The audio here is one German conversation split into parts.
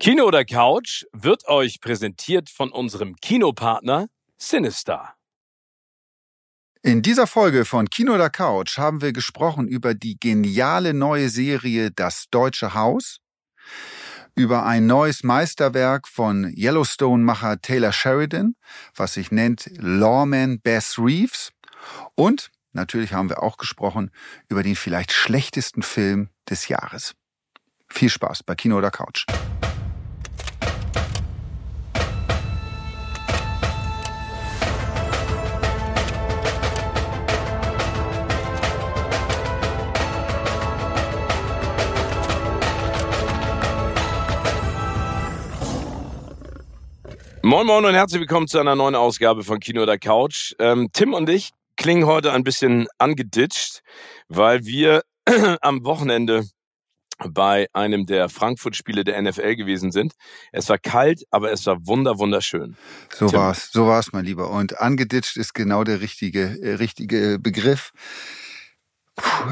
Kino oder Couch wird euch präsentiert von unserem Kinopartner Sinister. In dieser Folge von Kino oder Couch haben wir gesprochen über die geniale neue Serie Das Deutsche Haus, über ein neues Meisterwerk von Yellowstone-Macher Taylor Sheridan, was sich nennt Lawman Bass Reeves und natürlich haben wir auch gesprochen über den vielleicht schlechtesten Film des Jahres. Viel Spaß bei Kino oder Couch. Moin Moin und herzlich willkommen zu einer neuen Ausgabe von Kino oder Couch. Ähm, Tim und ich klingen heute ein bisschen angeditscht, weil wir am Wochenende bei einem der Frankfurt-Spiele der NFL gewesen sind. Es war kalt, aber es war wunder wunderschön. So Tim. war's, so war's, mein Lieber. Und angeditscht ist genau der richtige, äh, richtige Begriff.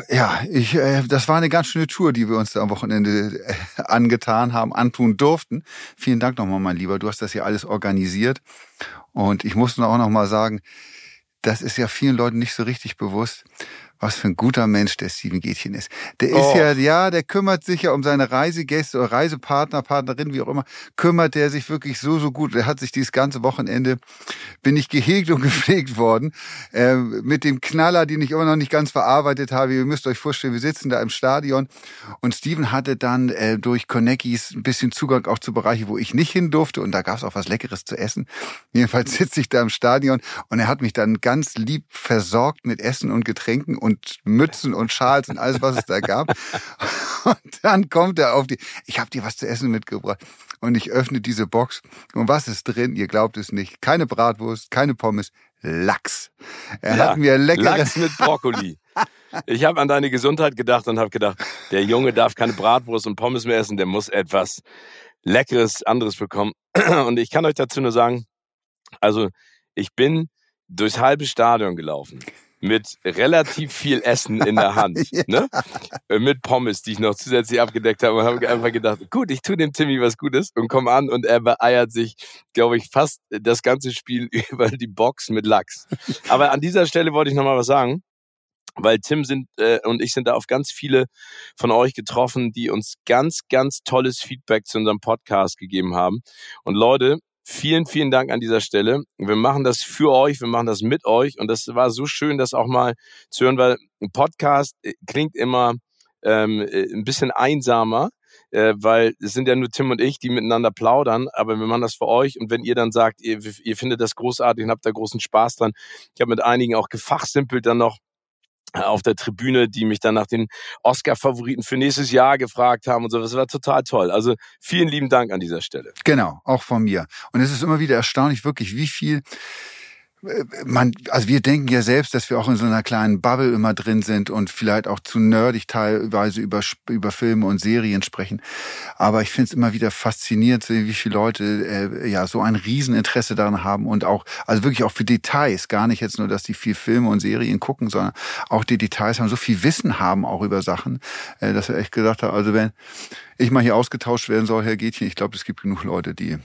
Ja, ich, äh, das war eine ganz schöne Tour, die wir uns da am Wochenende äh, angetan haben, antun durften. Vielen Dank nochmal, mein Lieber. Du hast das hier alles organisiert. Und ich muss auch nochmal sagen, das ist ja vielen Leuten nicht so richtig bewusst was für ein guter Mensch der Steven Gätchen ist. Der ist oh. ja, ja, der kümmert sich ja um seine Reisegäste oder Reisepartner, Partnerin, wie auch immer, kümmert der sich wirklich so, so gut. Er hat sich dieses ganze Wochenende, bin ich gehegt und gepflegt worden, äh, mit dem Knaller, den ich immer noch nicht ganz verarbeitet habe. Ihr müsst euch vorstellen, wir sitzen da im Stadion und Steven hatte dann äh, durch Konekis ein bisschen Zugang auch zu Bereiche, wo ich nicht hin durfte und da gab es auch was Leckeres zu essen. Jedenfalls sitze ich da im Stadion und er hat mich dann ganz lieb versorgt mit Essen und Getränken und Mützen und Schals und alles, was es da gab. Und dann kommt er auf die, ich habe dir was zu essen mitgebracht. Und ich öffne diese Box. Und was ist drin? Ihr glaubt es nicht. Keine Bratwurst, keine Pommes, Lachs. Er ja, hat mir leckere Lachs mit Brokkoli. Ich habe an deine Gesundheit gedacht und habe gedacht, der Junge darf keine Bratwurst und Pommes mehr essen, der muss etwas Leckeres, anderes bekommen. Und ich kann euch dazu nur sagen, also ich bin durchs halbe Stadion gelaufen mit relativ viel Essen in der Hand, ja. ne? Äh, mit Pommes, die ich noch zusätzlich abgedeckt habe und habe einfach gedacht, gut, ich tue dem Timmy was Gutes und komme an und er beeiert sich, glaube ich, fast das ganze Spiel über die Box mit Lachs. Aber an dieser Stelle wollte ich nochmal was sagen weil Tim sind äh, und ich sind da auf ganz viele von euch getroffen, die uns ganz, ganz tolles Feedback zu unserem Podcast gegeben haben. Und Leute, Vielen, vielen Dank an dieser Stelle. Wir machen das für euch, wir machen das mit euch und das war so schön, das auch mal zu hören, weil ein Podcast äh, klingt immer ähm, äh, ein bisschen einsamer, äh, weil es sind ja nur Tim und ich, die miteinander plaudern, aber wir machen das für euch und wenn ihr dann sagt, ihr, ihr findet das großartig und habt da großen Spaß dran, ich habe mit einigen auch gefachsimpelt dann noch, auf der Tribüne, die mich dann nach den Oscar-Favoriten für nächstes Jahr gefragt haben und so. Das war total toll. Also vielen lieben Dank an dieser Stelle. Genau, auch von mir. Und es ist immer wieder erstaunlich, wirklich, wie viel man, also wir denken ja selbst, dass wir auch in so einer kleinen Bubble immer drin sind und vielleicht auch zu nerdig teilweise über, über Filme und Serien sprechen. Aber ich finde es immer wieder faszinierend, wie viele Leute äh, ja so ein Rieseninteresse daran haben und auch, also wirklich auch für Details, gar nicht jetzt nur, dass die viel Filme und Serien gucken, sondern auch die Details haben, so viel Wissen haben auch über Sachen, äh, dass wir echt gedacht haben, also wenn ich mal hier ausgetauscht werden soll, Herr Gätchen, ich glaube, es gibt genug Leute, die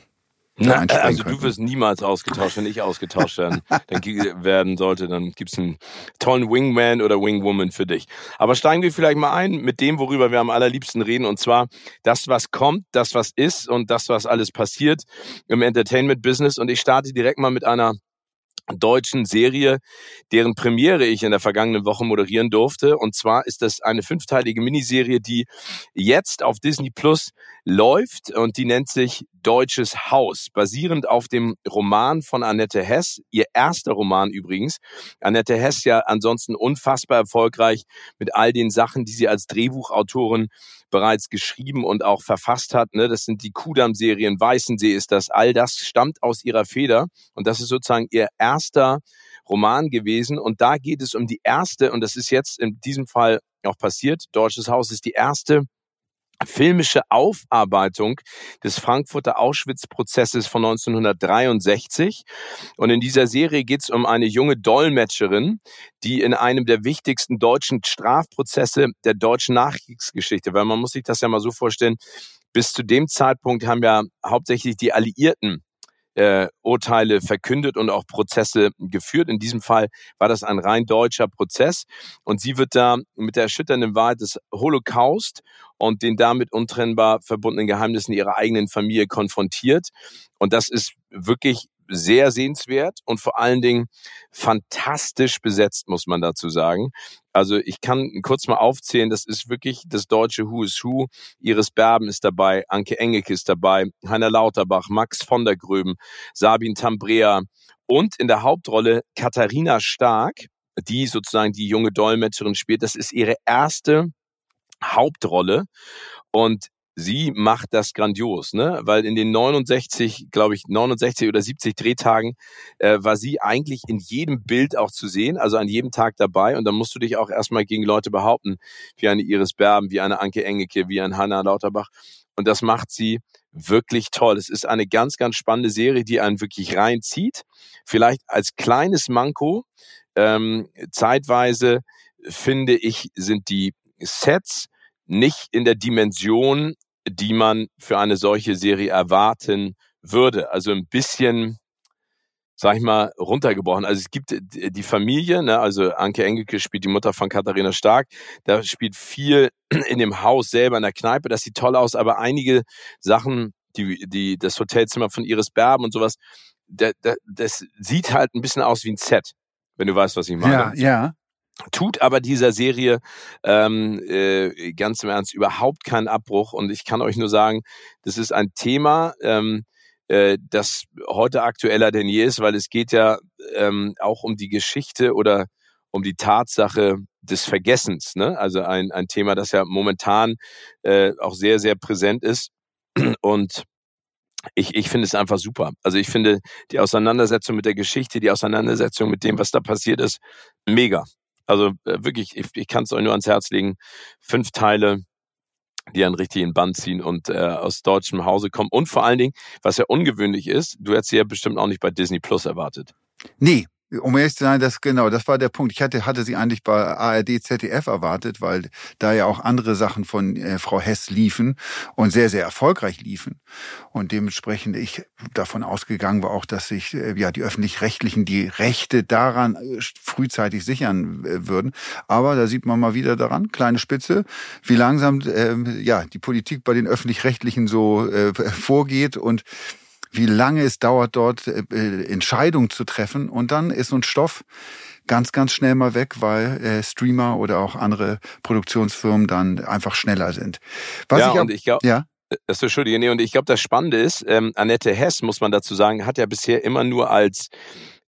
na, also du wirst niemals ausgetauscht, wenn ich ausgetauscht werden, werden sollte, dann gibt's einen tollen Wingman oder Wingwoman für dich. Aber steigen wir vielleicht mal ein mit dem, worüber wir am allerliebsten reden, und zwar das, was kommt, das, was ist und das, was alles passiert im Entertainment-Business. Und ich starte direkt mal mit einer deutschen Serie, deren Premiere ich in der vergangenen Woche moderieren durfte. Und zwar ist das eine fünfteilige Miniserie, die jetzt auf Disney Plus läuft und die nennt sich Deutsches Haus, basierend auf dem Roman von Annette Hess, ihr erster Roman übrigens. Annette Hess ja ansonsten unfassbar erfolgreich mit all den Sachen, die sie als Drehbuchautorin bereits geschrieben und auch verfasst hat. Ne? Das sind die Kudam-Serien, Weißensee ist das. All das stammt aus ihrer Feder und das ist sozusagen ihr erster Roman gewesen. Und da geht es um die erste, und das ist jetzt in diesem Fall auch passiert, Deutsches Haus ist die erste filmische Aufarbeitung des Frankfurter Auschwitz-Prozesses von 1963. Und in dieser Serie geht es um eine junge Dolmetscherin, die in einem der wichtigsten deutschen Strafprozesse der deutschen Nachkriegsgeschichte, weil man muss sich das ja mal so vorstellen, bis zu dem Zeitpunkt haben ja hauptsächlich die Alliierten äh, Urteile verkündet und auch Prozesse geführt. In diesem Fall war das ein rein deutscher Prozess und sie wird da mit der erschütternden Wahrheit des Holocaust und den damit untrennbar verbundenen Geheimnissen ihrer eigenen Familie konfrontiert. Und das ist wirklich sehr sehenswert und vor allen Dingen fantastisch besetzt, muss man dazu sagen. Also ich kann kurz mal aufzählen, das ist wirklich das deutsche Who is Who. Iris Berben ist dabei, Anke Engelke ist dabei, Heiner Lauterbach, Max von der Gröben, Sabin Tambrea und in der Hauptrolle Katharina Stark, die sozusagen die junge Dolmetscherin spielt. Das ist ihre erste Hauptrolle. Und sie macht das grandios, ne? Weil in den 69, glaube ich, 69 oder 70 Drehtagen äh, war sie eigentlich in jedem Bild auch zu sehen, also an jedem Tag dabei. Und dann musst du dich auch erstmal gegen Leute behaupten, wie eine Iris Berben, wie eine Anke Engeke, wie ein Hannah Lauterbach. Und das macht sie wirklich toll. Es ist eine ganz, ganz spannende Serie, die einen wirklich reinzieht. Vielleicht als kleines Manko, ähm, zeitweise finde ich, sind die Sets nicht in der Dimension, die man für eine solche Serie erwarten würde. Also ein bisschen, sag ich mal, runtergebrochen. Also es gibt die Familie, ne, also Anke Engelke spielt die Mutter von Katharina Stark, da spielt viel in dem Haus selber, in der Kneipe, das sieht toll aus, aber einige Sachen, die, die, das Hotelzimmer von Iris Berben und sowas, das, das sieht halt ein bisschen aus wie ein Set, wenn du weißt, was ich meine. Ja, ja tut aber dieser Serie ähm, äh, ganz im Ernst überhaupt keinen Abbruch. Und ich kann euch nur sagen, das ist ein Thema, ähm, äh, das heute aktueller denn je ist, weil es geht ja ähm, auch um die Geschichte oder um die Tatsache des Vergessens. Ne? Also ein, ein Thema, das ja momentan äh, auch sehr, sehr präsent ist. Und ich, ich finde es einfach super. Also ich finde die Auseinandersetzung mit der Geschichte, die Auseinandersetzung mit dem, was da passiert ist, mega. Also äh, wirklich, ich, ich kann es euch nur ans Herz legen. Fünf Teile, die einen richtigen Band ziehen und äh, aus deutschem Hause kommen. Und vor allen Dingen, was ja ungewöhnlich ist, du hättest sie ja bestimmt auch nicht bei Disney Plus erwartet. Nee, um ehrlich zu sein, das genau, das war der Punkt. Ich hatte, hatte sie eigentlich bei ARD, ZDF erwartet, weil da ja auch andere Sachen von äh, Frau Hess liefen und sehr, sehr erfolgreich liefen. Und dementsprechend ich davon ausgegangen war auch, dass sich äh, ja die öffentlich-rechtlichen die Rechte daran äh, frühzeitig sichern äh, würden. Aber da sieht man mal wieder daran, kleine Spitze, wie langsam äh, ja die Politik bei den öffentlich-rechtlichen so äh, vorgeht und wie lange es dauert, dort äh, Entscheidungen zu treffen. Und dann ist so ein Stoff ganz, ganz schnell mal weg, weil äh, Streamer oder auch andere Produktionsfirmen dann einfach schneller sind. Was ja, ich und ich glaube, ja? Das ist Entschuldige, nee, und ich glaube, das Spannende ist, ähm, Annette Hess, muss man dazu sagen, hat ja bisher immer nur als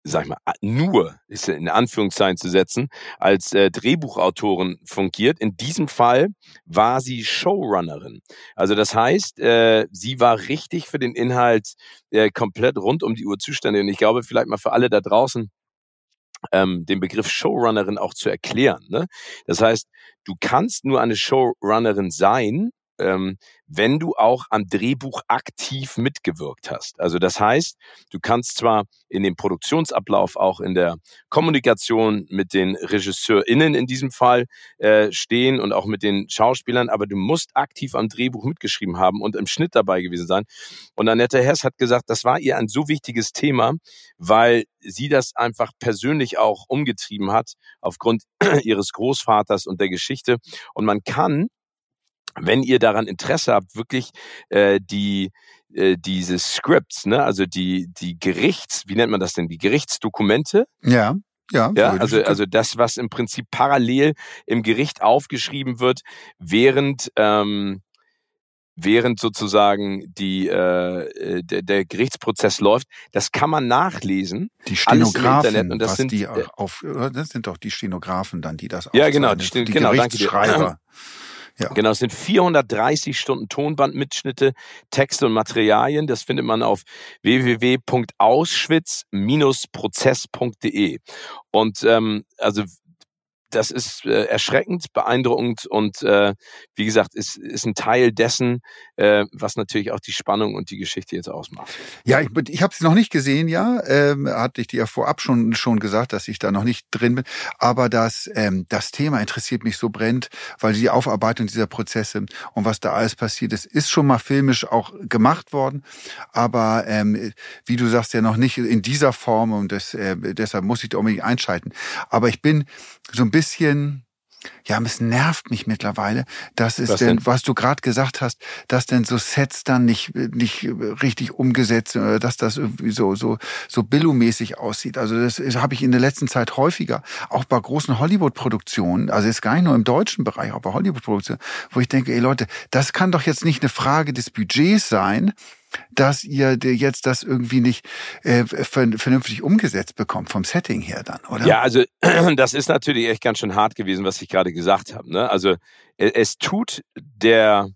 sag ich mal, nur, ist in Anführungszeichen zu setzen, als äh, Drehbuchautorin fungiert. In diesem Fall war sie Showrunnerin. Also das heißt, äh, sie war richtig für den Inhalt äh, komplett rund um die Uhr zuständig. Und ich glaube, vielleicht mal für alle da draußen, ähm, den Begriff Showrunnerin auch zu erklären. Ne? Das heißt, du kannst nur eine Showrunnerin sein, ähm, wenn du auch am Drehbuch aktiv mitgewirkt hast. Also das heißt, du kannst zwar in dem Produktionsablauf auch in der Kommunikation mit den RegisseurInnen in diesem Fall äh, stehen und auch mit den Schauspielern, aber du musst aktiv am Drehbuch mitgeschrieben haben und im Schnitt dabei gewesen sein. Und Annette Hess hat gesagt, das war ihr ein so wichtiges Thema, weil sie das einfach persönlich auch umgetrieben hat aufgrund ihres Großvaters und der Geschichte. Und man kann wenn ihr daran Interesse habt, wirklich äh, die äh, diese Scripts, ne, also die die Gerichts, wie nennt man das denn, die Gerichtsdokumente? Ja. Ja, ja also, also das, was im Prinzip parallel im Gericht aufgeschrieben wird, während ähm, während sozusagen die äh, äh der, der Gerichtsprozess läuft, das kann man nachlesen. Die Stenografen, und das sind die auf, das sind doch die Stenografen dann, die das Ja, genau, die, die genau, danke dir. Ja. Genau, es sind 430 Stunden Tonbandmitschnitte, Texte und Materialien. Das findet man auf www.auschwitz-prozess.de. Und ähm, also das ist äh, erschreckend, beeindruckend und äh, wie gesagt, ist, ist ein Teil dessen, äh, was natürlich auch die Spannung und die Geschichte jetzt ausmacht. Ja, ich, ich habe es noch nicht gesehen, ja. Ähm, hatte ich dir ja vorab schon, schon gesagt, dass ich da noch nicht drin bin. Aber das, ähm, das Thema interessiert mich so brennt, weil die Aufarbeitung dieser Prozesse und was da alles passiert ist, ist schon mal filmisch auch gemacht worden. Aber ähm, wie du sagst, ja noch nicht in dieser Form und das, äh, deshalb muss ich da unbedingt einschalten. Aber ich bin so ein bisschen ja, es nervt mich mittlerweile, dass es was denn, denn? was du gerade gesagt hast, dass denn so Sets dann nicht nicht richtig umgesetzt sind oder dass das irgendwie so so so Billo-mäßig aussieht. Also das habe ich in der letzten Zeit häufiger, auch bei großen Hollywood-Produktionen, also jetzt gar nicht nur im deutschen Bereich, auch bei Hollywood-Produktionen, wo ich denke, ey Leute, das kann doch jetzt nicht eine Frage des Budgets sein, dass ihr jetzt das irgendwie nicht äh, vernünftig umgesetzt bekommt vom Setting her dann, oder? Ja, also das ist natürlich echt ganz schön hart gewesen, was ich gerade gesagt habe. Ne? Also es tut der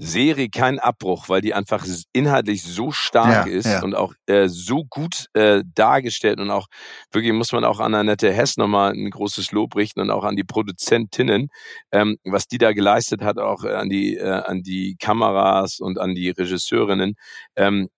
Serie keinen Abbruch, weil die einfach inhaltlich so stark ja, ist ja. und auch äh, so gut äh, dargestellt und auch wirklich muss man auch an Annette Hess nochmal ein großes Lob richten und auch an die Produzentinnen, ähm, was die da geleistet hat, auch äh, an die äh, an die Kameras und an die Regisseurinnen. Ähm,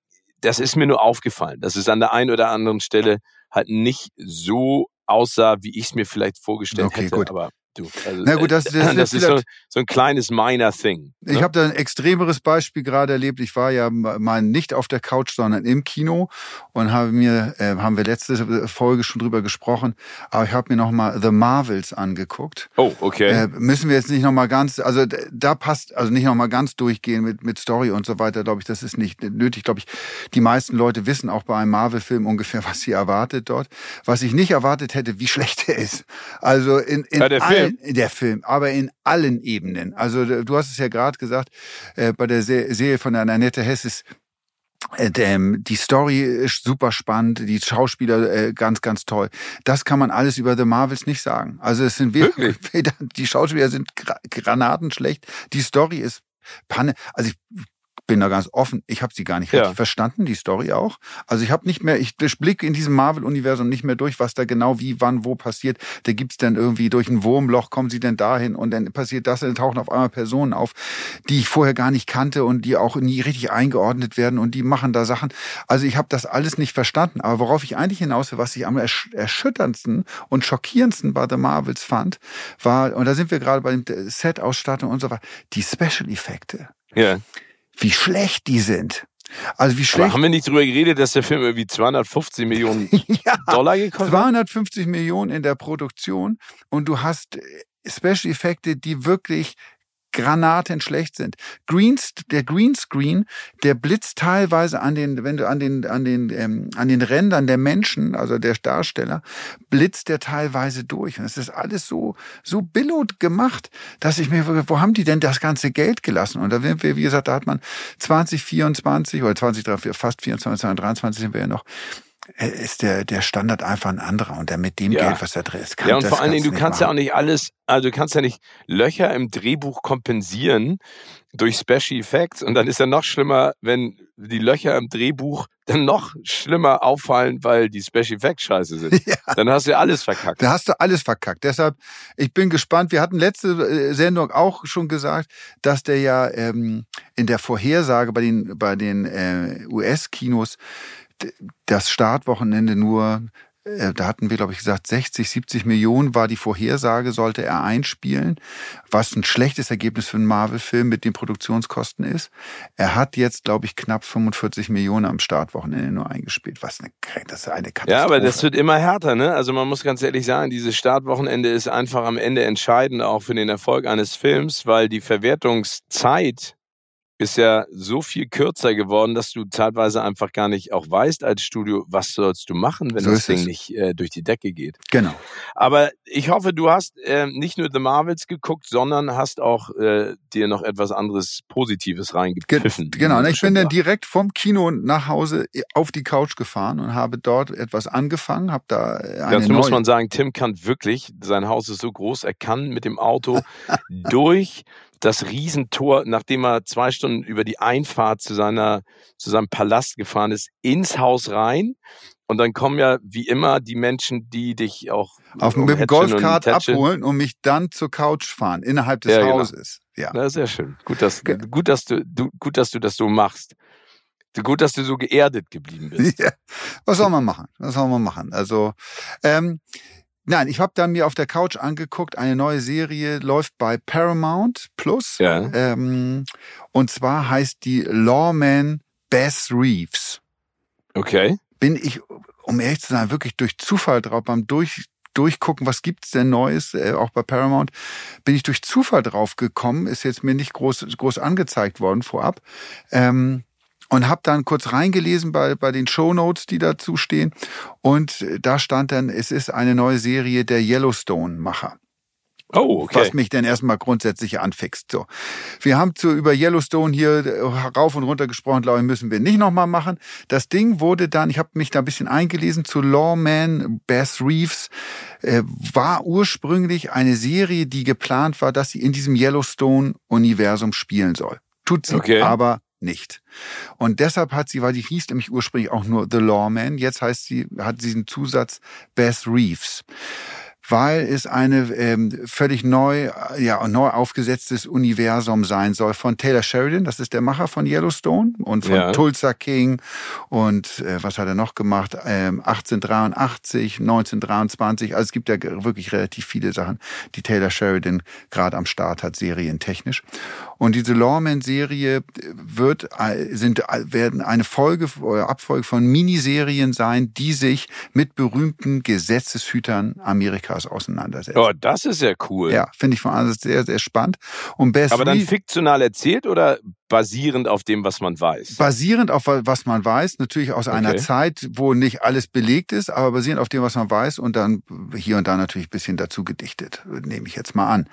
das ist mir nur aufgefallen, dass es an der einen oder anderen Stelle halt nicht so aussah, wie ich es mir vielleicht vorgestellt okay, hätte. Gut. Aber Du, also, Na gut, das, das, das, das ist so, so, ein kleines minor Thing. Ne? Ich habe da ein extremeres Beispiel gerade erlebt. Ich war ja mal nicht auf der Couch, sondern im Kino und habe mir, äh, haben wir letzte Folge schon drüber gesprochen, aber ich habe mir noch mal The Marvels angeguckt. Oh, okay. Äh, müssen wir jetzt nicht noch mal ganz, also da passt, also nicht noch mal ganz durchgehen mit mit Story und so weiter. Glaube ich, das ist nicht nötig. Glaube ich, die meisten Leute wissen auch bei einem Marvel-Film ungefähr, was sie erwartet dort. Was ich nicht erwartet hätte, wie schlecht er ist. Also in, in ja, der Film allen, der Film, aber in allen Ebenen. Also du hast es ja gerade gesagt, äh, bei der Serie von der Annette Hess ist äh, die Story ist super spannend, die Schauspieler äh, ganz, ganz toll. Das kann man alles über The Marvels nicht sagen. Also es sind wirklich, die Schauspieler sind granatenschlecht, die Story ist Panne. Also ich bin da ganz offen. Ich habe sie gar nicht ja. richtig verstanden, die Story auch. Also ich habe nicht mehr, ich blicke in diesem Marvel-Universum nicht mehr durch, was da genau wie, wann, wo passiert. Da gibt's dann irgendwie durch ein Wurmloch, kommen sie denn dahin und dann passiert das, dann tauchen auf einmal Personen auf, die ich vorher gar nicht kannte und die auch nie richtig eingeordnet werden und die machen da Sachen. Also ich habe das alles nicht verstanden. Aber worauf ich eigentlich hinaus will, was ich am erschütterndsten und schockierendsten bei The Marvels fand, war, und da sind wir gerade bei dem Set-Ausstattung und so weiter, die Special-Effekte. Ja wie schlecht die sind. Also wie schlecht. Aber haben wir nicht drüber geredet, dass der Film irgendwie 250 Millionen ja, Dollar gekostet hat? 250 Millionen in der Produktion und du hast Special Effekte, die wirklich Granaten schlecht sind. Greens, der Greenscreen, der blitzt teilweise an den, wenn du an den, an den, ähm, an den Rändern der Menschen, also der Darsteller, blitzt der teilweise durch. Und es ist alles so, so billot gemacht, dass ich mir, wo haben die denn das ganze Geld gelassen? Und da sind wir, wie gesagt, da hat man 2024 oder 20, fast 24, 23 sind wir ja noch, ist der, der Standard einfach ein anderer und der mit dem ja. Geld, was da drin ist, kann Ja, und vor allen Dingen, du kannst machen. ja auch nicht alles, also du kannst ja nicht Löcher im Drehbuch kompensieren durch Special Effects und dann ist ja noch schlimmer, wenn die Löcher im Drehbuch dann noch schlimmer auffallen, weil die Special Effects scheiße sind. Ja. Dann hast du ja alles verkackt. Da hast du alles verkackt. Deshalb, ich bin gespannt. Wir hatten letzte äh, Sendung auch schon gesagt, dass der ja ähm, in der Vorhersage bei den, bei den äh, US-Kinos das Startwochenende nur, äh, da hatten wir, glaube ich, gesagt, 60, 70 Millionen war die Vorhersage, sollte er einspielen, was ein schlechtes Ergebnis für einen Marvel-Film mit den Produktionskosten ist. Er hat jetzt, glaube ich, knapp 45 Millionen am Startwochenende nur eingespielt, was eine, das ist eine Katastrophe. Ja, aber das wird immer härter, ne? Also man muss ganz ehrlich sagen, dieses Startwochenende ist einfach am Ende entscheidend auch für den Erfolg eines Films, weil die Verwertungszeit ist ja so viel kürzer geworden, dass du teilweise einfach gar nicht auch weißt als Studio, was sollst du machen, wenn so das Ding es. nicht äh, durch die Decke geht. Genau. Aber ich hoffe, du hast äh, nicht nur The Marvels geguckt, sondern hast auch äh, dir noch etwas anderes Positives reingepfiffen. Ge genau. Ich bin dann direkt vom Kino nach Hause äh, auf die Couch gefahren und habe dort etwas angefangen, habe da äh, eine Dazu muss man sagen, Tim kann wirklich, sein Haus ist so groß, er kann mit dem Auto durch das Riesentor, nachdem er zwei Stunden über die Einfahrt zu seiner, zu seinem Palast gefahren ist, ins Haus rein. Und dann kommen ja wie immer die Menschen, die dich auch auf um mit dem Golfkart abholen und mich dann zur Couch fahren innerhalb des ja, genau. Hauses. Ja, Na, sehr schön. Gut, dass, gut, dass du, du, gut, dass du das so machst. Gut, dass du so geerdet geblieben bist. Ja. Was soll man machen? Was soll man machen? Also, ähm, nein, ich habe dann mir auf der Couch angeguckt, eine neue Serie läuft bei Paramount Plus. Ja. Ähm, und zwar heißt die Lawman Bass Reeves. Okay. Bin ich, um ehrlich zu sein, wirklich durch Zufall drauf beim durch durchgucken, was gibt's denn Neues, äh, auch bei Paramount, bin ich durch Zufall drauf gekommen, ist jetzt mir nicht groß, groß angezeigt worden vorab. Ähm, und habe dann kurz reingelesen bei, bei den Show Notes, die dazu stehen. Und da stand dann, es ist eine neue Serie der Yellowstone-Macher. Oh, okay. Was mich dann erstmal grundsätzlich anfixt. So. Wir haben zu, über Yellowstone hier äh, rauf und runter gesprochen, glaube ich, müssen wir nicht nochmal machen. Das Ding wurde dann, ich habe mich da ein bisschen eingelesen zu Lawman Bass Reeves, äh, war ursprünglich eine Serie, die geplant war, dass sie in diesem Yellowstone-Universum spielen soll. Tut sie okay. aber nicht. Und deshalb hat sie, weil die hieß nämlich ursprünglich auch nur The Lawman, jetzt heißt sie, hat sie diesen Zusatz Beth Reeves weil es eine ähm, völlig neu, ja, neu aufgesetztes Universum sein soll von Taylor Sheridan, das ist der Macher von Yellowstone und von ja. Tulsa King und äh, was hat er noch gemacht? Ähm, 1883, 1923, also es gibt ja wirklich relativ viele Sachen, die Taylor Sheridan gerade am Start hat, serientechnisch. Und diese Lawman-Serie wird, äh, sind, äh, werden eine Folge oder Abfolge von Miniserien sein, die sich mit berühmten Gesetzeshütern Amerikas auseinandersetzen. Oh, das ist ja cool. Ja, finde ich von Ansatz sehr, sehr spannend. Und Best Aber dann fiktional erzählt oder basierend auf dem, was man weiß? Basierend auf was man weiß, natürlich aus okay. einer Zeit, wo nicht alles belegt ist, aber basierend auf dem, was man weiß und dann hier und da natürlich ein bisschen dazu gedichtet, nehme ich jetzt mal an.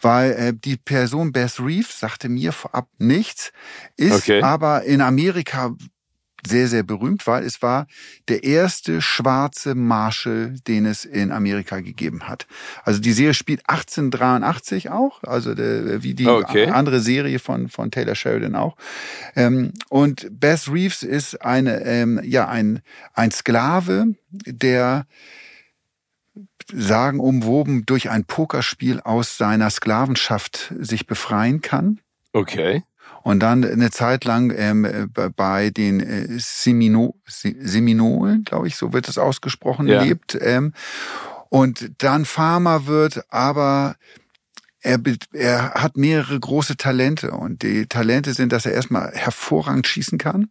Weil äh, die Person Beth Reeves sagte mir vorab nichts, ist okay. aber in Amerika sehr, sehr berühmt, weil es war der erste schwarze Marshall, den es in Amerika gegeben hat. Also die Serie spielt 1883 auch, also der, wie die okay. andere Serie von, von Taylor Sheridan auch. Ähm, und Beth Reeves ist eine, ähm, ja, ein, ein Sklave, der sagen umwoben durch ein Pokerspiel aus seiner Sklavenschaft sich befreien kann. Okay und dann eine Zeit lang ähm, bei den äh, Semino, Seminolen, glaube ich, so wird es ausgesprochen, ja. lebt ähm, und dann Farmer wird, aber er, er hat mehrere große Talente und die Talente sind, dass er erstmal hervorragend schießen kann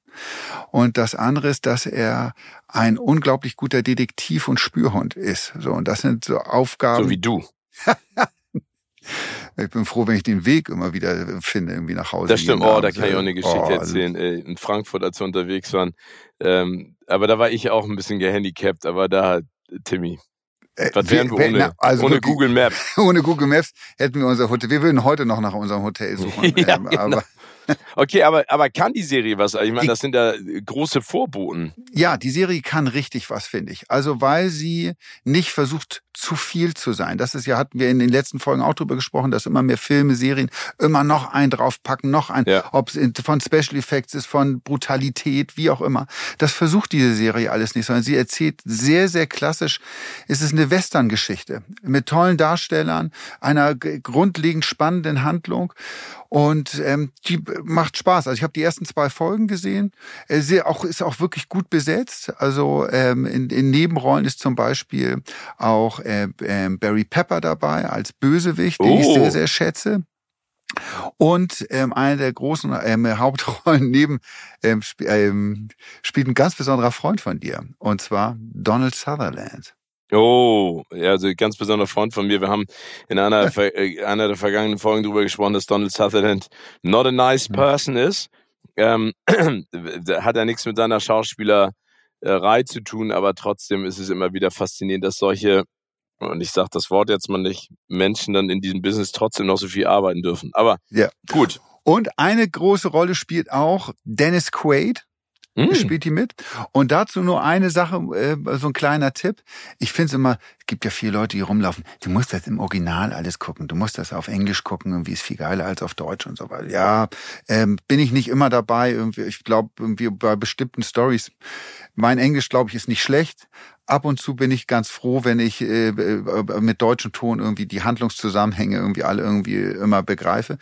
und das andere ist, dass er ein unglaublich guter Detektiv und Spürhund ist. So und das sind so Aufgaben. So wie du. Ich bin froh, wenn ich den Weg immer wieder finde, irgendwie nach Hause. Das stimmt, oh, da kann ich auch eine Geschichte oh, erzählen. In Frankfurt, als wir unterwegs waren. Ähm, aber da war ich auch ein bisschen gehandicapt, aber da, Timmy. Äh, Was wären wir ohne, also ohne wirklich, Google Maps? ohne Google Maps hätten wir unser Hotel. Wir würden heute noch nach unserem Hotel suchen. ja, ähm, genau. aber Okay, aber, aber kann die Serie was? Ich meine, das sind ja große Vorboten. Ja, die Serie kann richtig was, finde ich. Also, weil sie nicht versucht, zu viel zu sein. Das ist ja, hatten wir in den letzten Folgen auch drüber gesprochen, dass immer mehr Filme, Serien immer noch einen draufpacken, noch einen, ja. ob es von Special Effects ist, von Brutalität, wie auch immer. Das versucht diese Serie alles nicht, sondern sie erzählt sehr, sehr klassisch. Es ist eine Western-Geschichte mit tollen Darstellern, einer grundlegend spannenden Handlung und ähm, die macht Spaß. Also ich habe die ersten zwei Folgen gesehen. Äh, sie auch, ist auch wirklich gut besetzt. Also ähm, in, in Nebenrollen ist zum Beispiel auch äh, äh, Barry Pepper dabei als Bösewicht, den oh. ich sehr, sehr schätze. Und ähm, eine der großen ähm, Hauptrollen neben ähm, sp ähm, spielt ein ganz besonderer Freund von dir. Und zwar Donald Sutherland. Oh, ja, also ganz besonderer Freund von mir. Wir haben in einer, äh, einer der vergangenen Folgen darüber gesprochen, dass Donald Sutherland not a nice person ist. Ähm, hat er nichts mit seiner Schauspielerei zu tun, aber trotzdem ist es immer wieder faszinierend, dass solche, und ich sage das Wort jetzt mal nicht, Menschen dann in diesem Business trotzdem noch so viel arbeiten dürfen. Aber ja. gut. Und eine große Rolle spielt auch Dennis Quaid Mm. Spielt die mit? Und dazu nur eine Sache, äh, so ein kleiner Tipp. Ich finde es immer, es gibt ja viele Leute, die rumlaufen. Du musst das im Original alles gucken. Du musst das auf Englisch gucken. Irgendwie ist viel geiler als auf Deutsch und so weiter. Ja, ähm, bin ich nicht immer dabei. Irgendwie, ich glaube, irgendwie bei bestimmten Stories. Mein Englisch, glaube ich, ist nicht schlecht. Ab und zu bin ich ganz froh, wenn ich äh, äh mit deutschem Ton irgendwie die Handlungszusammenhänge irgendwie alle irgendwie immer begreife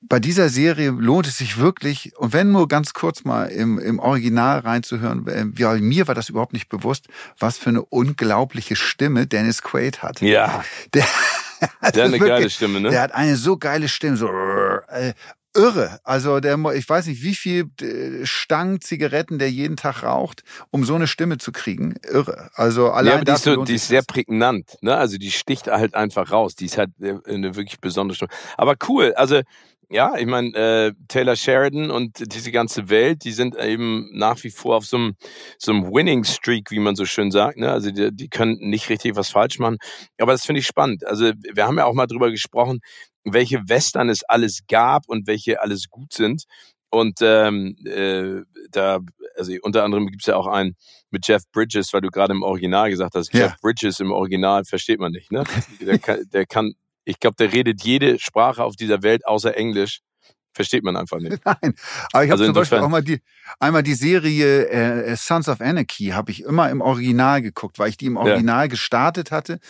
bei dieser Serie lohnt es sich wirklich, und wenn nur ganz kurz mal im, im Original reinzuhören, weil äh, mir war das überhaupt nicht bewusst, was für eine unglaubliche Stimme Dennis Quaid hat. Ja. Der, der hat eine wirklich, geile Stimme, ne? Der hat eine so geile Stimme, so äh, irre. Also der, ich weiß nicht, wie viel Stangen Zigaretten der jeden Tag raucht, um so eine Stimme zu kriegen. Irre. Also allein ja, aber die ist, so, die ist sehr prägnant. Ne? Also die sticht halt einfach raus. Die ist halt äh, eine wirklich besondere Stimme. Aber cool. Also ja, ich meine, äh, Taylor Sheridan und diese ganze Welt, die sind eben nach wie vor auf so einem, so einem Winning Streak, wie man so schön sagt. Ne? Also die, die können nicht richtig was falsch machen. Aber das finde ich spannend. Also wir haben ja auch mal drüber gesprochen, welche Western es alles gab und welche alles gut sind. Und ähm, äh, da, also unter anderem gibt's ja auch einen mit Jeff Bridges, weil du gerade im Original gesagt hast, ja. Jeff Bridges im Original versteht man nicht, ne? Der kann, der kann ich glaube, der redet jede Sprache auf dieser Welt außer Englisch. Versteht man einfach nicht. Nein, aber ich habe also zum Beispiel auch mal die, einmal die Serie äh, Sons of Anarchy habe ich immer im Original geguckt, weil ich die im Original ja. gestartet hatte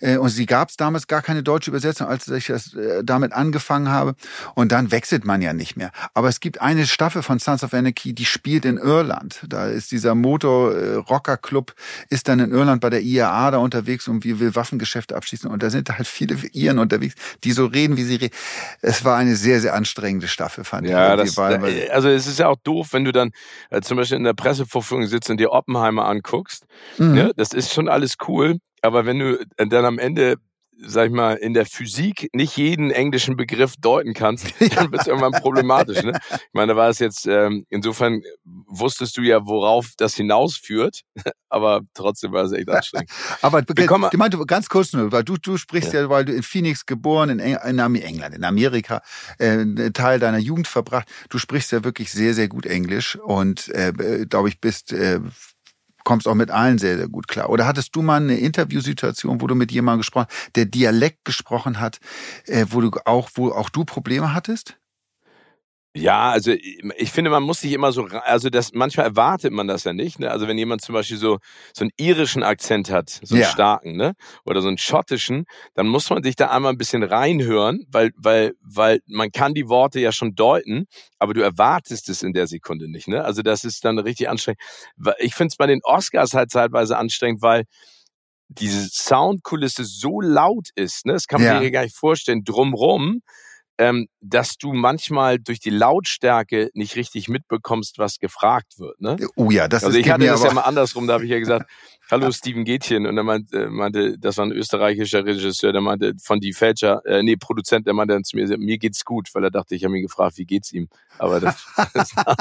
äh, und sie gab es damals gar keine deutsche Übersetzung, als ich das äh, damit angefangen habe und dann wechselt man ja nicht mehr. Aber es gibt eine Staffel von Sons of Anarchy, die spielt in Irland. Da ist dieser Motor äh, Rocker Club ist dann in Irland bei der IAA da unterwegs und wir will Waffengeschäfte abschließen und da sind halt viele Iren unterwegs, die so reden, wie sie reden. Es war eine sehr sehr anstrengende zweite Staffel, fand ja, ich. Das, war, also es ist ja auch doof, wenn du dann äh, zum Beispiel in der Pressevorführung sitzt und dir Oppenheimer anguckst. Mhm. Ja, das ist schon alles cool, aber wenn du dann am Ende sag ich mal, in der Physik nicht jeden englischen Begriff deuten kannst, dann wird es irgendwann problematisch. Ne? Ich meine, da war es jetzt, ähm, insofern wusstest du ja, worauf das hinausführt, aber trotzdem war es echt anstrengend. aber Bekomm, du meinte ganz kurz nur, weil du, du sprichst ja. ja weil du in Phoenix geboren, in, in England, in Amerika, äh, Teil deiner Jugend verbracht. Du sprichst ja wirklich sehr, sehr gut Englisch und, äh, glaube ich, bist äh, kommst auch mit allen sehr, sehr gut klar. Oder hattest du mal eine Interviewsituation, wo du mit jemandem gesprochen, der Dialekt gesprochen hat, äh, wo du auch, wo auch du Probleme hattest? Ja, also ich finde, man muss sich immer so, also das manchmal erwartet man das ja nicht. Ne? Also wenn jemand zum Beispiel so so einen irischen Akzent hat, so einen ja. starken, ne, oder so einen schottischen, dann muss man sich da einmal ein bisschen reinhören, weil weil weil man kann die Worte ja schon deuten, aber du erwartest es in der Sekunde nicht. Ne? Also das ist dann richtig anstrengend. Ich finde es bei den Oscars halt zeitweise anstrengend, weil diese Soundkulisse so laut ist, ne? Das kann man ja. sich gar nicht vorstellen. Drumrum ähm, dass du manchmal durch die Lautstärke nicht richtig mitbekommst, was gefragt wird. Ne? Oh ja, das also ist ich hatte das ja mal andersrum, da habe ich ja gesagt, hallo Steven Gätchen und er meinte, meinte, das war ein österreichischer Regisseur, der meinte von die Fälscher, äh, nee, Produzent, der meinte dann zu mir, mir geht's gut, weil er dachte, ich habe ihn gefragt, wie geht's ihm. Aber das, das war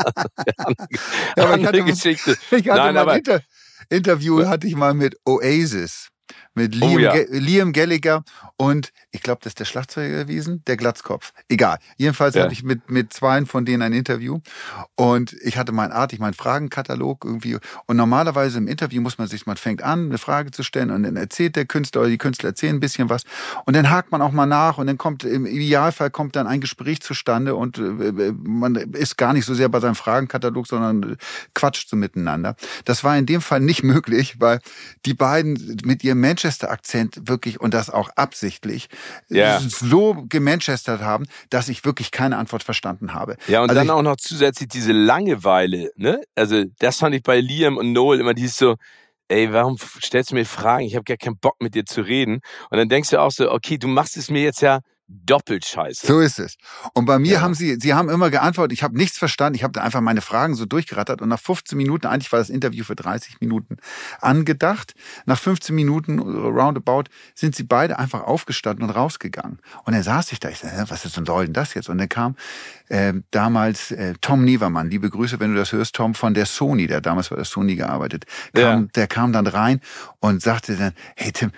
eine ja, andere Geschichte. Ich hatte Nein, aber, Inter Interview hatte ich mal mit Oasis mit oh Liam, oh, ja. Liam Gallagher und ich glaube, das ist der Schlagzeuger gewesen, der Glatzkopf. Egal. Jedenfalls ja. hatte ich mit, mit zwei von denen ein Interview und ich hatte mein artig meinen Fragenkatalog irgendwie und normalerweise im Interview muss man sich, man fängt an, eine Frage zu stellen und dann erzählt der Künstler oder die Künstler erzählen ein bisschen was und dann hakt man auch mal nach und dann kommt, im Idealfall kommt dann ein Gespräch zustande und äh, man ist gar nicht so sehr bei seinem Fragenkatalog, sondern quatscht so miteinander. Das war in dem Fall nicht möglich, weil die beiden mit ihrem Manchester-Akzent wirklich und das auch absichtlich ja. so gemanchestert haben, dass ich wirklich keine Antwort verstanden habe. Ja, und also dann auch noch zusätzlich diese Langeweile, ne? Also das fand ich bei Liam und Noel immer dieses so, ey, warum stellst du mir Fragen? Ich habe gar keinen Bock mit dir zu reden. Und dann denkst du auch so, okay, du machst es mir jetzt ja doppelt scheiße. So ist es. Und bei mir ja. haben sie, sie haben immer geantwortet, ich habe nichts verstanden, ich habe da einfach meine Fragen so durchgerattert und nach 15 Minuten, eigentlich war das Interview für 30 Minuten angedacht, nach 15 Minuten roundabout sind sie beide einfach aufgestanden und rausgegangen. Und dann saß ich da, ich dachte, was ist denn soll denn das jetzt? Und dann kam äh, damals äh, Tom Nevermann, liebe Grüße, wenn du das hörst, Tom von der Sony, der damals bei der Sony gearbeitet, kam, ja. der kam dann rein und sagte dann, hey Tim,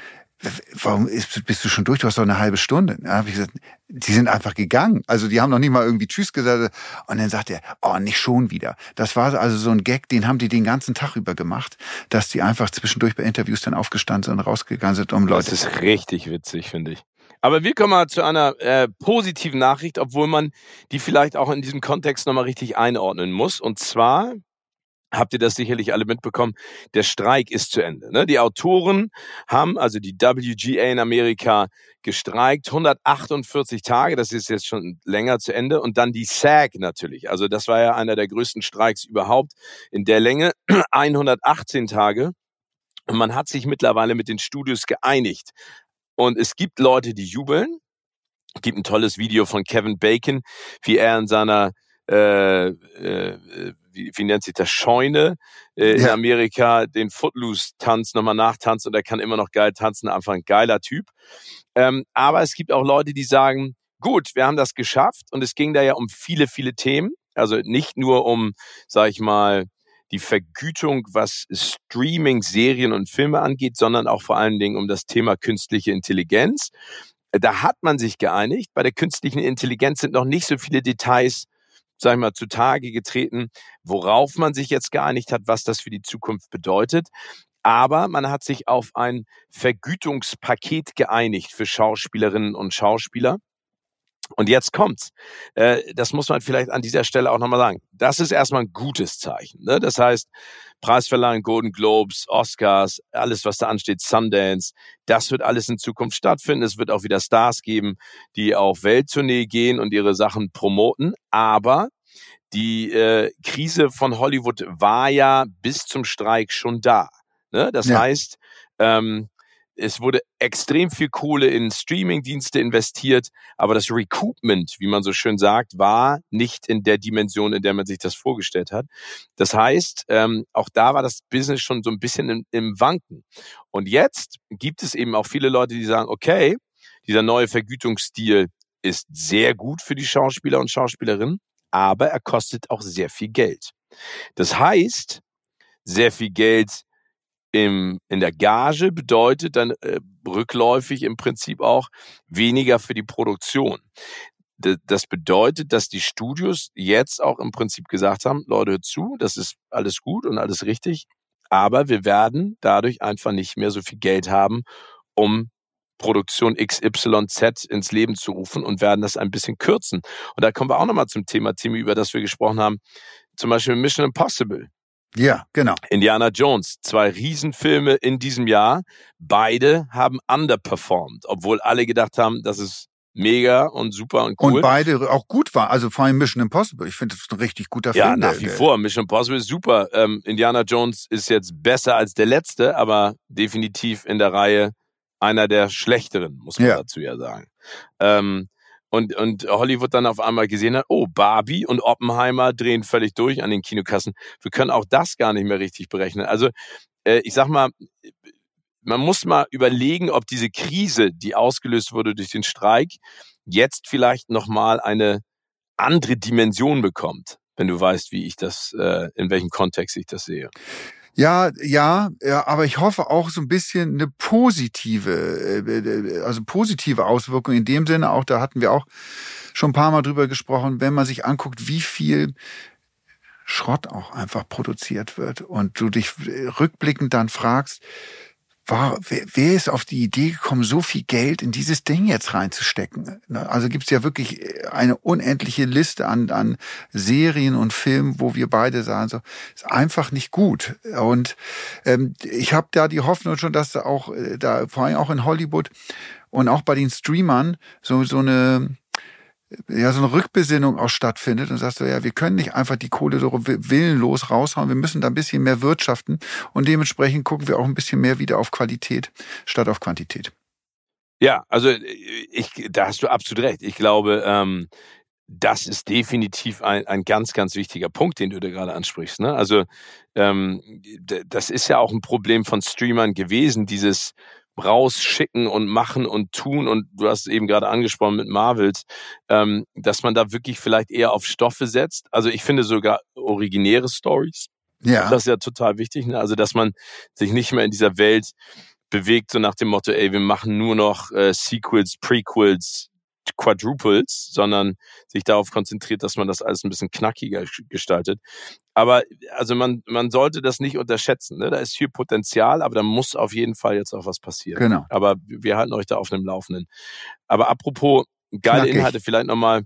warum ist, bist du schon durch? Du hast doch eine halbe Stunde. Da habe ich gesagt, die sind einfach gegangen. Also die haben noch nicht mal irgendwie Tschüss gesagt. Und dann sagt er, oh, nicht schon wieder. Das war also so ein Gag, den haben die den ganzen Tag über gemacht, dass die einfach zwischendurch bei Interviews dann aufgestanden sind und rausgegangen sind, um Leute. Das ist richtig witzig, finde ich. Aber wir kommen mal zu einer äh, positiven Nachricht, obwohl man die vielleicht auch in diesem Kontext nochmal richtig einordnen muss. Und zwar habt ihr das sicherlich alle mitbekommen, der Streik ist zu Ende. Ne? Die Autoren haben, also die WGA in Amerika, gestreikt, 148 Tage, das ist jetzt schon länger zu Ende. Und dann die SAG natürlich, also das war ja einer der größten Streiks überhaupt in der Länge, 118 Tage. Und man hat sich mittlerweile mit den Studios geeinigt. Und es gibt Leute, die jubeln. Es gibt ein tolles Video von Kevin Bacon, wie er in seiner äh, äh, wie, wie nennt sich das, Scheune äh, ja. in Amerika, den Footloose-Tanz nochmal nachtanzt und er kann immer noch geil tanzen, einfach ein geiler Typ. Ähm, aber es gibt auch Leute, die sagen, gut, wir haben das geschafft und es ging da ja um viele, viele Themen. Also nicht nur um, sag ich mal, die Vergütung, was Streaming, Serien und Filme angeht, sondern auch vor allen Dingen um das Thema künstliche Intelligenz. Da hat man sich geeinigt. Bei der künstlichen Intelligenz sind noch nicht so viele Details sag ich mal, zutage getreten, worauf man sich jetzt geeinigt hat, was das für die Zukunft bedeutet. Aber man hat sich auf ein Vergütungspaket geeinigt für Schauspielerinnen und Schauspieler. Und jetzt kommt's. Äh, das muss man vielleicht an dieser Stelle auch nochmal sagen. Das ist erstmal ein gutes Zeichen. Ne? Das heißt, Preisverleihung, Golden Globes, Oscars, alles, was da ansteht, Sundance, das wird alles in Zukunft stattfinden. Es wird auch wieder Stars geben, die auf Welttournee gehen und ihre Sachen promoten. Aber die äh, Krise von Hollywood war ja bis zum Streik schon da. Ne? Das ja. heißt, ähm, es wurde extrem viel Kohle in Streaming-Dienste investiert, aber das Recoupment, wie man so schön sagt, war nicht in der Dimension, in der man sich das vorgestellt hat. Das heißt, ähm, auch da war das Business schon so ein bisschen im, im Wanken. Und jetzt gibt es eben auch viele Leute, die sagen, okay, dieser neue Vergütungsstil ist sehr gut für die Schauspieler und Schauspielerinnen, aber er kostet auch sehr viel Geld. Das heißt, sehr viel Geld im, in der Gage bedeutet dann äh, rückläufig im Prinzip auch weniger für die Produktion. Das bedeutet, dass die Studios jetzt auch im Prinzip gesagt haben, Leute, hört zu, das ist alles gut und alles richtig, aber wir werden dadurch einfach nicht mehr so viel Geld haben, um Produktion XYZ ins Leben zu rufen und werden das ein bisschen kürzen. Und da kommen wir auch nochmal zum Thema, Timmy, über das wir gesprochen haben. Zum Beispiel Mission Impossible. Ja, genau. Indiana Jones, zwei Riesenfilme in diesem Jahr. Beide haben underperformed, obwohl alle gedacht haben, das ist mega und super und cool. Und beide auch gut war. Also vor allem Mission Impossible. Ich finde, das ist ein richtig guter ja, Film. Ja, nach wie vor. Mission Impossible ist super. Ähm, Indiana Jones ist jetzt besser als der letzte, aber definitiv in der Reihe einer der schlechteren, muss man ja. dazu ja sagen. Ähm, und, und Hollywood dann auf einmal gesehen hat, oh, Barbie und Oppenheimer drehen völlig durch an den Kinokassen. Wir können auch das gar nicht mehr richtig berechnen. Also äh, ich sag mal, man muss mal überlegen, ob diese Krise, die ausgelöst wurde durch den Streik, jetzt vielleicht nochmal eine andere Dimension bekommt, wenn du weißt, wie ich das, äh, in welchem Kontext ich das sehe. Ja, ja, ja, aber ich hoffe auch so ein bisschen eine positive, äh, also positive Auswirkung in dem Sinne auch, da hatten wir auch schon ein paar Mal drüber gesprochen, wenn man sich anguckt, wie viel Schrott auch einfach produziert wird und du dich rückblickend dann fragst, war, wer, wer ist auf die Idee gekommen, so viel Geld in dieses Ding jetzt reinzustecken? Also gibt es ja wirklich äh, eine unendliche Liste an, an Serien und Filmen, wo wir beide sagen, so ist einfach nicht gut. Und ähm, ich habe da die Hoffnung schon, dass da auch äh, da vor allem auch in Hollywood und auch bei den Streamern so so eine ja, so eine Rückbesinnung auch stattfindet und sagst du, ja, wir können nicht einfach die Kohle so willenlos raushauen, wir müssen da ein bisschen mehr wirtschaften und dementsprechend gucken wir auch ein bisschen mehr wieder auf Qualität statt auf Quantität. Ja, also ich, da hast du absolut recht. Ich glaube, ähm, das ist definitiv ein, ein ganz, ganz wichtiger Punkt, den du da gerade ansprichst. Ne? Also ähm, das ist ja auch ein Problem von Streamern gewesen, dieses rausschicken und machen und tun und du hast es eben gerade angesprochen mit Marvels, ähm, dass man da wirklich vielleicht eher auf Stoffe setzt. Also ich finde sogar originäre Stories. Ja. Das ist ja total wichtig. Ne? Also dass man sich nicht mehr in dieser Welt bewegt, so nach dem Motto, ey, wir machen nur noch äh, Sequels, Prequels, Quadruples, sondern sich darauf konzentriert, dass man das alles ein bisschen knackiger gestaltet. Aber also man, man sollte das nicht unterschätzen. Ne? Da ist viel Potenzial, aber da muss auf jeden Fall jetzt auch was passieren. Genau. Aber wir halten euch da auf dem Laufenden. Aber apropos geile Knackig. Inhalte, vielleicht nochmal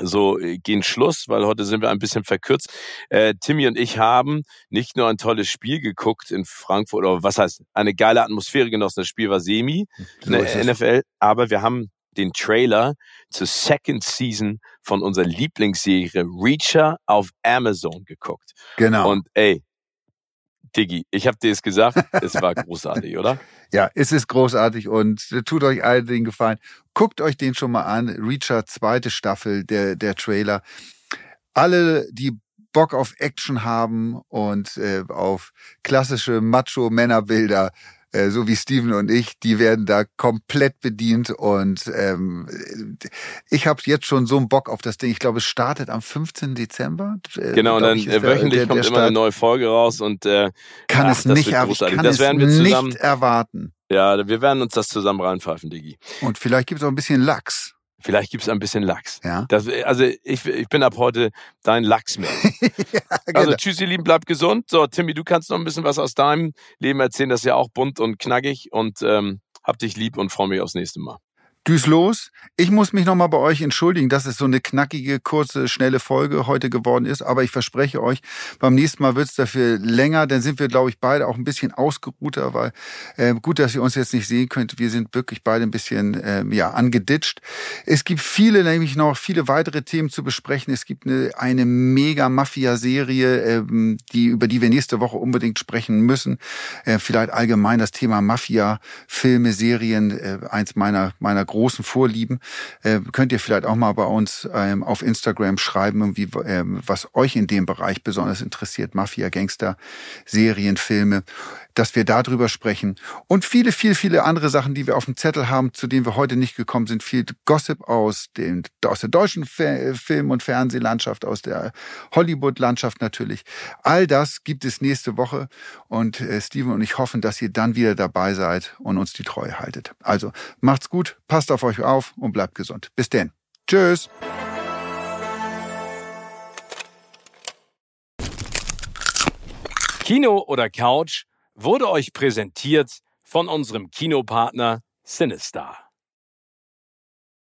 so äh, gehen Schluss, weil heute sind wir ein bisschen verkürzt. Äh, Timmy und ich haben nicht nur ein tolles Spiel geguckt in Frankfurt, oder was heißt, eine geile Atmosphäre genossen. Das Spiel war semi in der NFL, aber wir haben den Trailer zur Second Season von unserer Lieblingsserie Reacher auf Amazon geguckt. Genau. Und ey, Diggi, ich habe dir es gesagt, es war großartig, oder? Ja, es ist großartig und tut euch allen den Gefallen. Guckt euch den schon mal an. Reacher, zweite Staffel, der, der Trailer. Alle, die Bock auf Action haben und äh, auf klassische Macho-Männerbilder, äh, so wie Steven und ich, die werden da komplett bedient und ähm, ich habe jetzt schon so einen Bock auf das Ding. Ich glaube, es startet am 15. Dezember. Äh, genau, und dann ich, wöchentlich der, der, kommt immer eine neue Folge raus und äh, kann ach, es nicht, ich kann das werden wir zusammen, nicht erwarten. Ja, wir werden uns das zusammen reinpfeifen, Digi. Und vielleicht gibt es auch ein bisschen Lachs. Vielleicht gibt es ein bisschen Lachs. Ja. Das, also ich, ich bin ab heute dein Lachsmann. ja, genau. Also tschüss, ihr Lieben, bleibt gesund. So, Timmy, du kannst noch ein bisschen was aus deinem Leben erzählen. Das ist ja auch bunt und knackig und ähm, hab dich lieb und freue mich aufs nächste Mal. Düs los. Ich muss mich nochmal bei euch entschuldigen, dass es so eine knackige, kurze, schnelle Folge heute geworden ist. Aber ich verspreche euch, beim nächsten Mal wird es dafür länger. Dann sind wir, glaube ich, beide auch ein bisschen ausgeruhter, weil äh, gut, dass ihr uns jetzt nicht sehen könnt. Wir sind wirklich beide ein bisschen äh, ja angeditscht. Es gibt viele, nämlich noch viele weitere Themen zu besprechen. Es gibt eine, eine mega Mafia-Serie, äh, die über die wir nächste Woche unbedingt sprechen müssen. Äh, vielleicht allgemein das Thema Mafia, Filme, Serien, äh, eins meiner meiner großen Vorlieben. Äh, könnt ihr vielleicht auch mal bei uns ähm, auf Instagram schreiben, wie, ähm, was euch in dem Bereich besonders interessiert. Mafia, Gangster, Serien, Filme dass wir darüber sprechen. Und viele, viele, viele andere Sachen, die wir auf dem Zettel haben, zu denen wir heute nicht gekommen sind. Viel Gossip aus, den, aus der deutschen Film- und Fernsehlandschaft, aus der Hollywood-Landschaft natürlich. All das gibt es nächste Woche. Und äh, Steven und ich hoffen, dass ihr dann wieder dabei seid und uns die Treue haltet. Also macht's gut, passt auf euch auf und bleibt gesund. Bis denn. Tschüss. Kino oder Couch? wurde euch präsentiert von unserem Kinopartner Sinistar.